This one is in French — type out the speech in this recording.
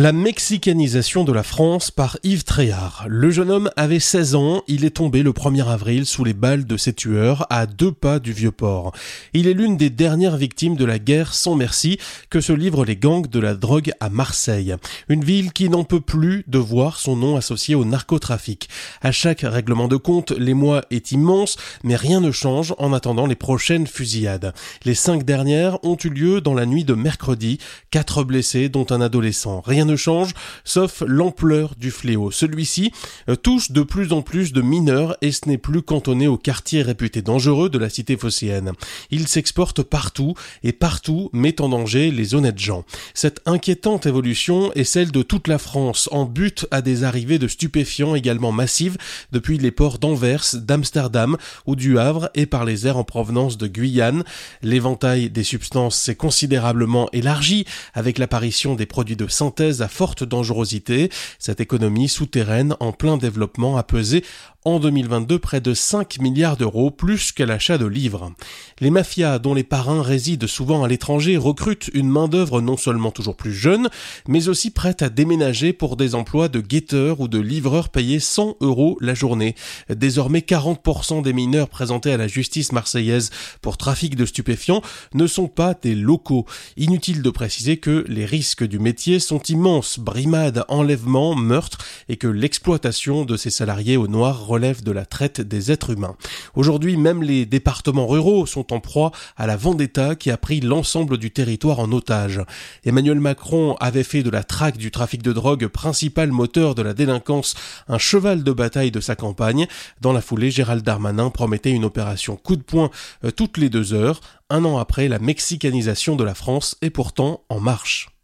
La mexicanisation de la France par Yves Tréhard. Le jeune homme avait 16 ans, il est tombé le 1er avril sous les balles de ses tueurs à deux pas du vieux port. Il est l'une des dernières victimes de la guerre sans merci que se livrent les gangs de la drogue à Marseille. Une ville qui n'en peut plus de voir son nom associé au narcotrafic. À chaque règlement de compte, l'émoi est immense, mais rien ne change en attendant les prochaines fusillades. Les cinq dernières ont eu lieu dans la nuit de mercredi, quatre blessés dont un adolescent. Ne change, sauf l'ampleur du fléau. Celui-ci euh, touche de plus en plus de mineurs et ce n'est plus cantonné aux quartiers réputés dangereux de la cité phocéenne. Il s'exporte partout et partout met en danger les honnêtes gens. Cette inquiétante évolution est celle de toute la France en but à des arrivées de stupéfiants également massives depuis les ports d'Anvers, d'Amsterdam ou du Havre et par les airs en provenance de Guyane. L'éventail des substances s'est considérablement élargi avec l'apparition des produits de synthèse à forte dangerosité. Cette économie souterraine en plein développement a pesé en 2022 près de 5 milliards d'euros, plus qu'à l'achat de livres. Les mafias, dont les parrains résident souvent à l'étranger, recrutent une main-d'œuvre non seulement toujours plus jeune, mais aussi prête à déménager pour des emplois de guetteurs ou de livreurs payés 100 euros la journée. Désormais, 40% des mineurs présentés à la justice marseillaise pour trafic de stupéfiants ne sont pas des locaux. Inutile de préciser que les risques du métier sont immenses, brimades, enlèvements, meurtres, et que l'exploitation de ces salariés au noir relève de la traite des êtres humains. Aujourd'hui, même les départements ruraux sont en proie à la vendetta qui a pris l'ensemble du territoire en otage. Emmanuel Macron avait fait de la traque du trafic de drogue, principal moteur de la délinquance, un cheval de bataille de sa campagne. Dans la foulée, Gérald Darmanin promettait une opération coup de poing euh, toutes les deux heures. Un an après, la mexicanisation de la France est pourtant en marche.